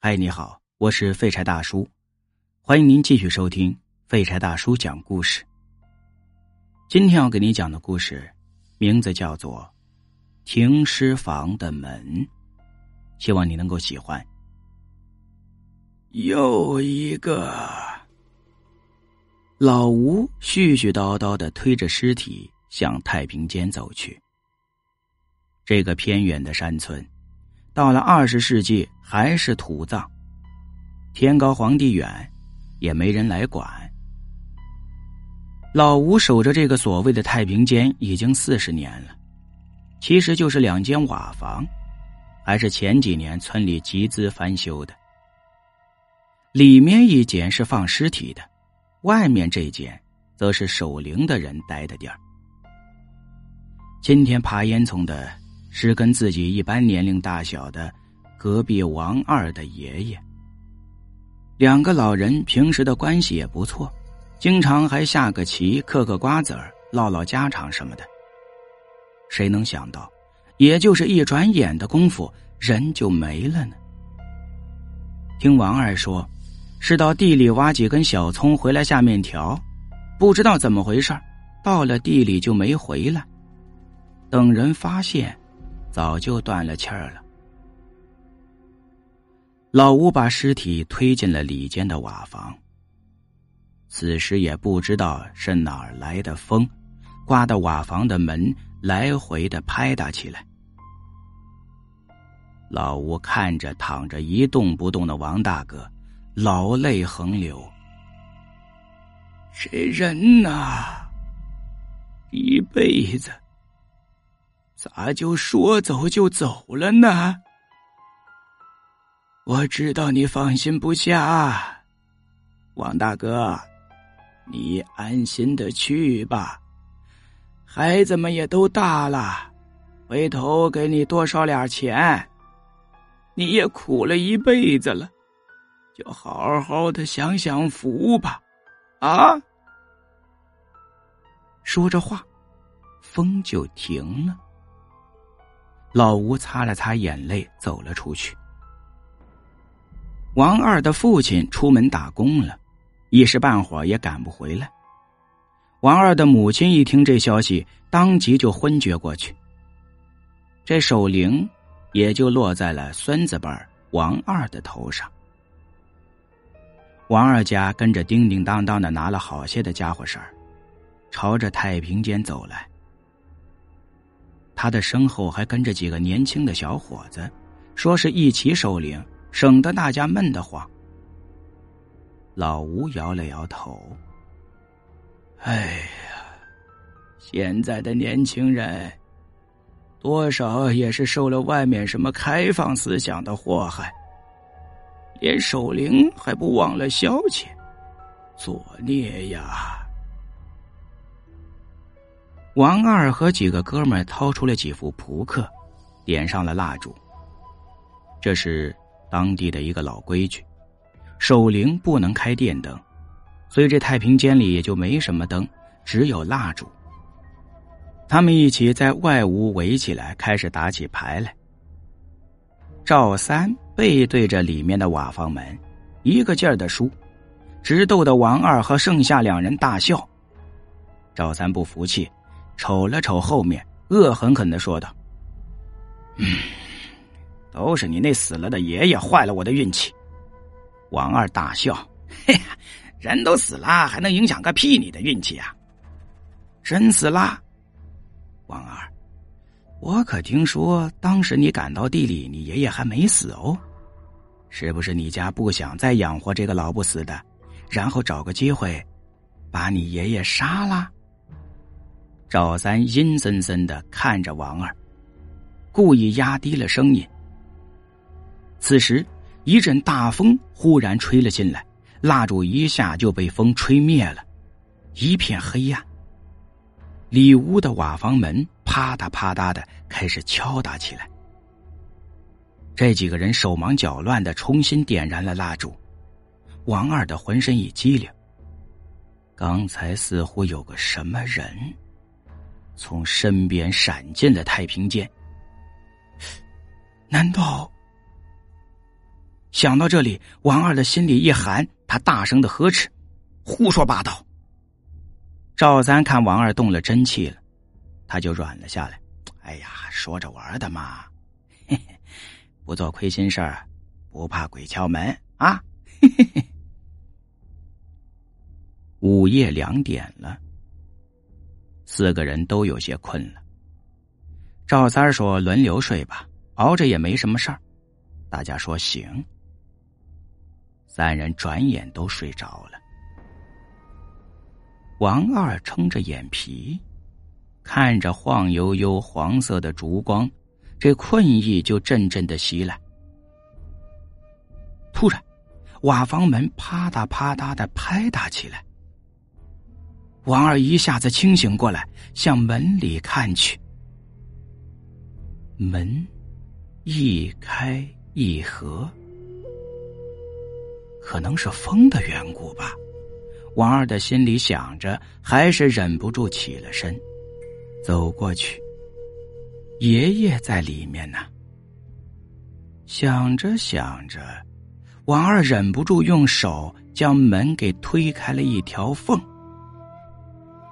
嗨，你好，我是废柴大叔，欢迎您继续收听废柴大叔讲故事。今天要给你讲的故事，名字叫做《停尸房的门》，希望你能够喜欢。又一个，老吴絮絮叨叨的推着尸体向太平间走去。这个偏远的山村，到了二十世纪还是土葬，天高皇帝远，也没人来管。老吴守着这个所谓的太平间已经四十年了，其实就是两间瓦房，还是前几年村里集资翻修的。里面一间是放尸体的，外面这间则是守灵的人待的地儿。今天爬烟囱的是跟自己一般年龄大小的隔壁王二的爷爷。两个老人平时的关系也不错。经常还下个棋、嗑个瓜子儿、唠唠家常什么的。谁能想到，也就是一转眼的功夫，人就没了呢？听王二说，是到地里挖几根小葱回来下面条，不知道怎么回事到了地里就没回来。等人发现，早就断了气儿了。老吴把尸体推进了里间的瓦房。此时也不知道是哪儿来的风，刮得瓦房的门来回的拍打起来。老吴看着躺着一动不动的王大哥，老泪横流。这人呐，一辈子咋就说走就走了呢？我知道你放心不下，王大哥。你安心的去吧，孩子们也都大了，回头给你多烧点钱。你也苦了一辈子了，就好好的享享福吧，啊！说着话，风就停了。老吴擦了擦眼泪，走了出去。王二的父亲出门打工了。一时半会儿也赶不回来。王二的母亲一听这消息，当即就昏厥过去。这守灵也就落在了孙子辈王二的头上。王二家跟着叮叮当当的拿了好些的家伙事儿，朝着太平间走来。他的身后还跟着几个年轻的小伙子，说是一起守灵，省得大家闷得慌。老吴摇了摇头。哎呀，现在的年轻人，多少也是受了外面什么开放思想的祸害，连守灵还不忘了消遣，作孽呀！王二和几个哥们掏出了几副扑克，点上了蜡烛。这是当地的一个老规矩。守灵不能开电灯，所以这太平间里也就没什么灯，只有蜡烛。他们一起在外屋围起来，开始打起牌来。赵三背对着里面的瓦房门，一个劲儿的输，直逗得王二和剩下两人大笑。赵三不服气，瞅了瞅后面，恶狠狠的说道：“嗯，都是你那死了的爷爷坏了我的运气。”王二大笑：“嘿呀，人都死了，还能影响个屁你的运气啊！真死了，王二，我可听说当时你赶到地里，你爷爷还没死哦，是不是你家不想再养活这个老不死的，然后找个机会把你爷爷杀了？”赵三阴森森的看着王二，故意压低了声音。此时。一阵大风忽然吹了进来，蜡烛一下就被风吹灭了，一片黑暗。里屋的瓦房门啪嗒啪嗒的开始敲打起来。这几个人手忙脚乱的重新点燃了蜡烛，王二的浑身一激灵。刚才似乎有个什么人从身边闪进了太平间，难道？想到这里，王二的心里一寒，他大声的呵斥：“胡说八道！”赵三看王二动了真气了，他就软了下来。哎呀，说着玩的嘛，嘿嘿，不做亏心事儿，不怕鬼敲门啊！嘿嘿嘿。午夜两点了，四个人都有些困了。赵三说：“轮流睡吧，熬着也没什么事儿。”大家说：“行。”三人转眼都睡着了。王二撑着眼皮，看着晃悠悠黄色的烛光，这困意就阵阵的袭来。突然，瓦房门啪嗒啪嗒的拍打起来。王二一下子清醒过来，向门里看去。门一开一合，可能是风的缘故吧。王二的心里想着，还是忍不住起了身，走过去。爷爷在里面呢。想着想着，王二忍不住用手将门给推开了一条缝。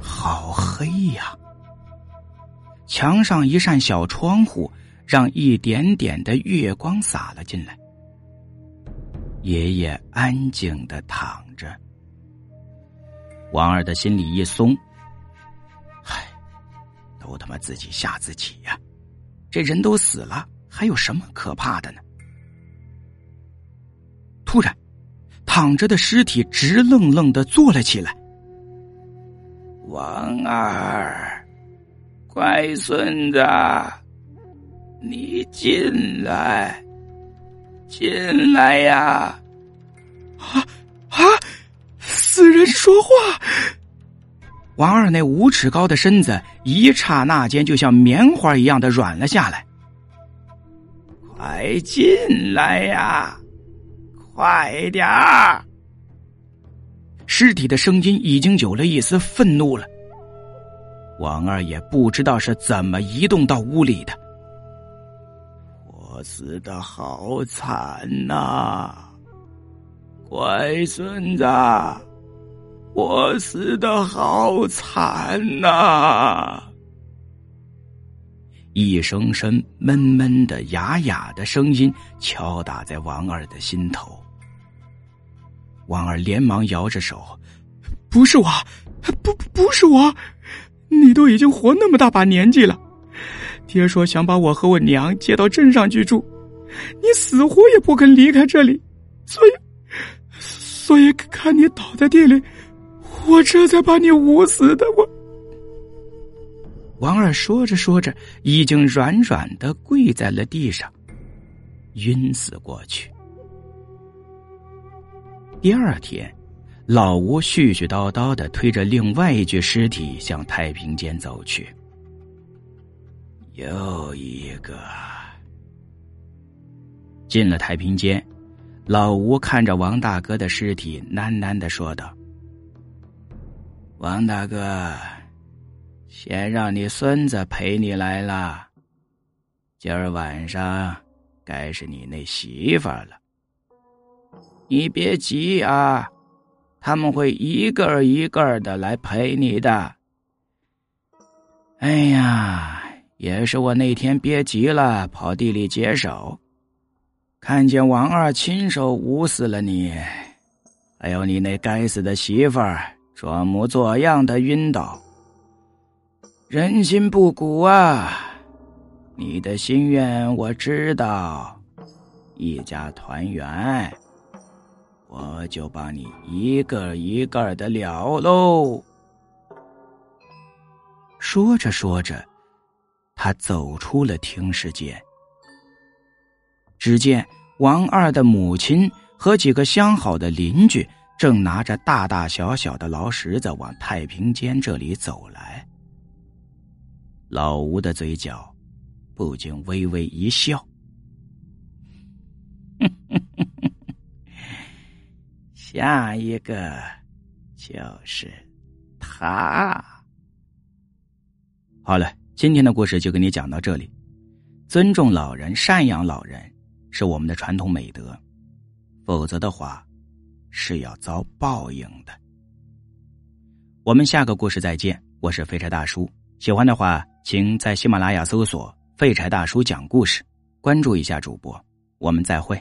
好黑呀！墙上一扇小窗户，让一点点的月光洒了进来。爷爷安静的躺着。王二的心里一松，唉，都他妈自己吓自己呀！这人都死了，还有什么可怕的呢？突然，躺着的尸体直愣愣的坐了起来。王二，乖孙子，你进来，进来呀！啊啊！死人说话！王二那五尺高的身子，一刹那间就像棉花一样的软了下来。快进来呀！快点儿！尸体的声音已经有了一丝愤怒了。王二也不知道是怎么移动到屋里的。我死的好惨呐，乖孙子，我死的好惨呐！一声声闷闷的、哑哑的声音敲打在王二的心头。王二连忙摇着手：“不是我，不不是我，你都已经活那么大把年纪了，爹说想把我和我娘接到镇上去住，你死活也不肯离开这里，所以，所以看你倒在地里，我这才把你捂死的。”我，王二说着说着，已经软软的跪在了地上，晕死过去。第二天，老吴絮絮叨叨的推着另外一具尸体向太平间走去。又一个进了太平间，老吴看着王大哥的尸体，喃喃的说道：“王大哥，先让你孙子陪你来了，今儿晚上该是你那媳妇了。”你别急啊，他们会一个一个的来陪你的。哎呀，也是我那天憋急了，跑地里解手，看见王二亲手捂死了你，还有你那该死的媳妇儿装模作样的晕倒。人心不古啊，你的心愿我知道，一家团圆。我就把你一个一个的了喽。说着说着，他走出了听事间。只见王二的母亲和几个相好的邻居正拿着大大小小的劳什子往太平间这里走来。老吴的嘴角不禁微微一笑。下一个就是他。好了，今天的故事就给你讲到这里。尊重老人、赡养老人是我们的传统美德。否则的话，是要遭报应的。我们下个故事再见，我是废柴大叔。喜欢的话，请在喜马拉雅搜索“废柴大叔讲故事”，关注一下主播。我们再会。